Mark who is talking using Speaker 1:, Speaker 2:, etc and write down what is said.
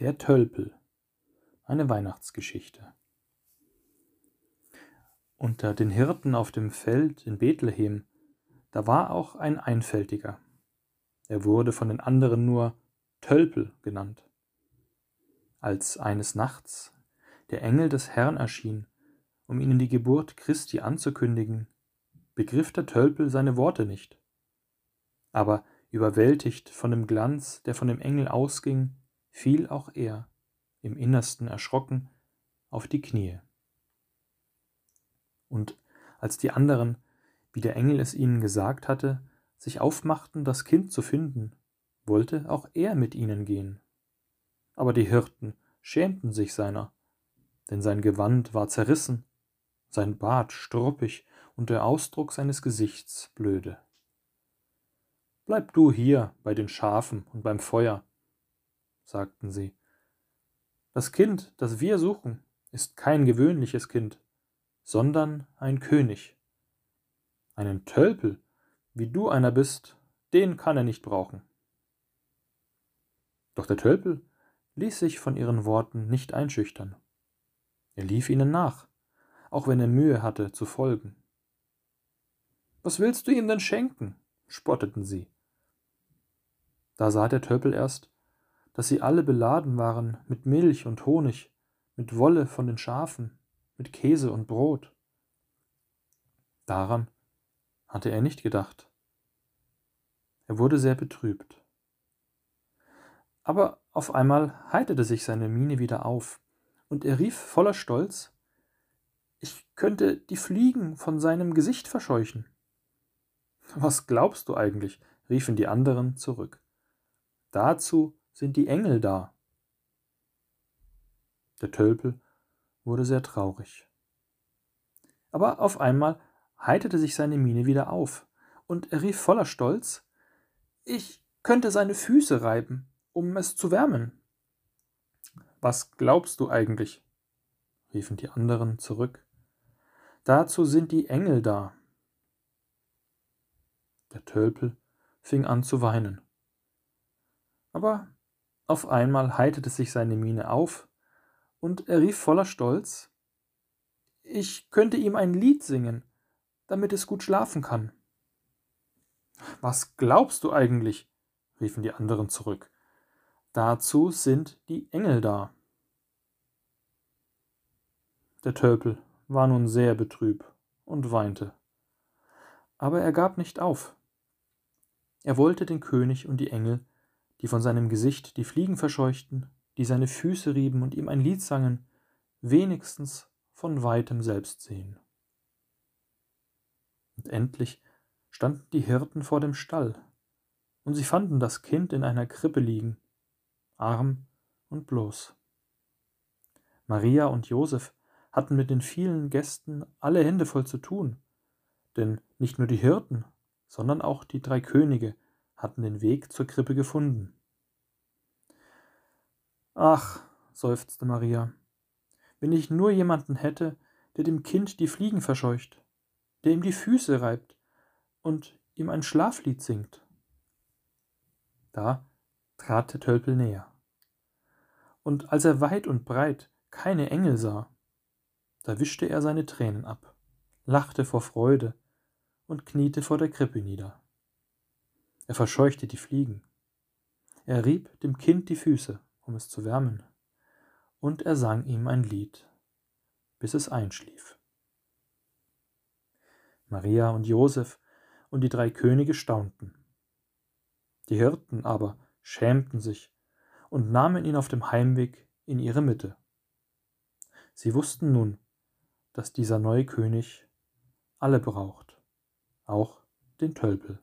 Speaker 1: Der Tölpel. Eine Weihnachtsgeschichte. Unter den Hirten auf dem Feld in Bethlehem, da war auch ein Einfältiger. Er wurde von den anderen nur Tölpel genannt. Als eines Nachts der Engel des Herrn erschien, um ihnen die Geburt Christi anzukündigen, begriff der Tölpel seine Worte nicht. Aber überwältigt von dem Glanz, der von dem Engel ausging, fiel auch er, im Innersten erschrocken, auf die Knie. Und als die anderen, wie der Engel es ihnen gesagt hatte, sich aufmachten, das Kind zu finden, wollte auch er mit ihnen gehen. Aber die Hirten schämten sich seiner, denn sein Gewand war zerrissen, sein Bart struppig und der Ausdruck seines Gesichts blöde. Bleib du hier bei den Schafen und beim Feuer, sagten sie. Das Kind, das wir suchen, ist kein gewöhnliches Kind, sondern ein König. Einen Tölpel, wie du einer bist, den kann er nicht brauchen. Doch der Tölpel ließ sich von ihren Worten nicht einschüchtern. Er lief ihnen nach, auch wenn er Mühe hatte zu folgen. Was willst du ihm denn schenken? spotteten sie. Da sah der Tölpel erst, dass sie alle beladen waren mit Milch und Honig, mit Wolle von den Schafen, mit Käse und Brot. Daran hatte er nicht gedacht. Er wurde sehr betrübt. Aber auf einmal heiterte sich seine Miene wieder auf, und er rief voller Stolz Ich könnte die Fliegen von seinem Gesicht verscheuchen. Was glaubst du eigentlich? riefen die anderen zurück. Dazu sind die Engel da. Der Tölpel wurde sehr traurig. Aber auf einmal heiterte sich seine Miene wieder auf, und er rief voller Stolz Ich könnte seine Füße reiben, um es zu wärmen. Was glaubst du eigentlich? riefen die anderen zurück. Dazu sind die Engel da. Der Tölpel fing an zu weinen. Aber auf einmal heiterte sich seine Miene auf, und er rief voller Stolz Ich könnte ihm ein Lied singen, damit es gut schlafen kann. Was glaubst du eigentlich? riefen die anderen zurück. Dazu sind die Engel da. Der Tölpel war nun sehr betrüb und weinte. Aber er gab nicht auf. Er wollte den König und die Engel die von seinem Gesicht die Fliegen verscheuchten, die seine Füße rieben und ihm ein Lied sangen, wenigstens von weitem selbst sehen. Und endlich standen die Hirten vor dem Stall, und sie fanden das Kind in einer Krippe liegen, arm und bloß. Maria und Josef hatten mit den vielen Gästen alle Hände voll zu tun, denn nicht nur die Hirten, sondern auch die drei Könige hatten den Weg zur Krippe gefunden. Ach, seufzte Maria, wenn ich nur jemanden hätte, der dem Kind die Fliegen verscheucht, der ihm die Füße reibt und ihm ein Schlaflied singt. Da trat der Tölpel näher. Und als er weit und breit keine Engel sah, da wischte er seine Tränen ab, lachte vor Freude und kniete vor der Krippe nieder. Er verscheuchte die Fliegen. Er rieb dem Kind die Füße, um es zu wärmen, und er sang ihm ein Lied, bis es einschlief. Maria und Josef und die drei Könige staunten. Die Hirten aber schämten sich und nahmen ihn auf dem Heimweg in ihre Mitte. Sie wussten nun, dass dieser neue König alle braucht, auch den Tölpel.